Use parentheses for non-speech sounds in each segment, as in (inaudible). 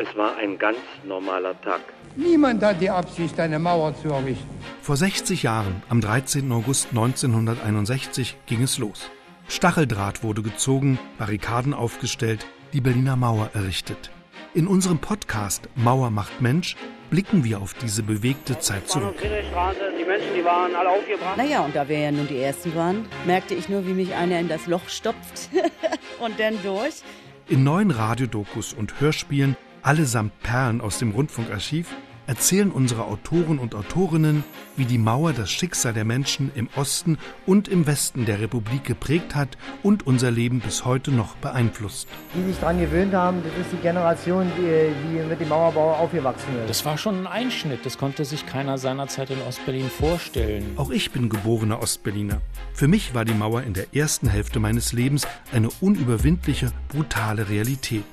Es war ein ganz normaler Tag. Niemand hat die Absicht, eine Mauer zu errichten. Vor 60 Jahren, am 13. August 1961, ging es los. Stacheldraht wurde gezogen, Barrikaden aufgestellt, die Berliner Mauer errichtet. In unserem Podcast Mauer macht Mensch blicken wir auf diese bewegte Zeit zurück. Die Menschen, die waren alle aufgebracht. Naja, und da wir ja nun die Ersten waren, merkte ich nur, wie mich einer in das Loch stopft (laughs) und dann durch. In neuen Radiodokus und Hörspielen, allesamt Perlen aus dem Rundfunkarchiv, erzählen unsere Autoren und Autorinnen, wie die Mauer das Schicksal der Menschen im Osten und im Westen der Republik geprägt hat und unser Leben bis heute noch beeinflusst. Die sich daran gewöhnt haben, das ist die Generation, die, die mit dem Mauerbau aufgewachsen ist. Das war schon ein Einschnitt, das konnte sich keiner seinerzeit in Ostberlin vorstellen. Auch ich bin geborener Ostberliner. Für mich war die Mauer in der ersten Hälfte meines Lebens eine unüberwindliche, brutale Realität.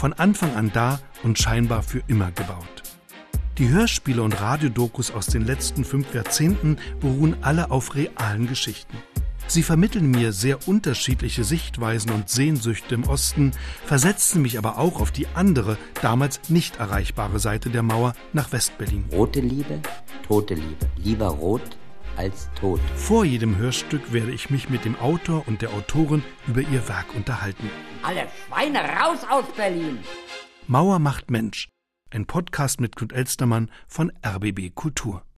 Von Anfang an da und scheinbar für immer gebaut. Die Hörspiele und Radiodokus aus den letzten fünf Jahrzehnten beruhen alle auf realen Geschichten. Sie vermitteln mir sehr unterschiedliche Sichtweisen und Sehnsüchte im Osten, versetzen mich aber auch auf die andere, damals nicht erreichbare Seite der Mauer nach Westberlin. Rote Liebe, tote Liebe. Lieber rot als tot. Vor jedem Hörstück werde ich mich mit dem Autor und der Autorin über ihr Werk unterhalten. Alle Schweine raus aus Berlin! Mauer macht Mensch ein Podcast mit Knut Elstermann von RBB Kultur.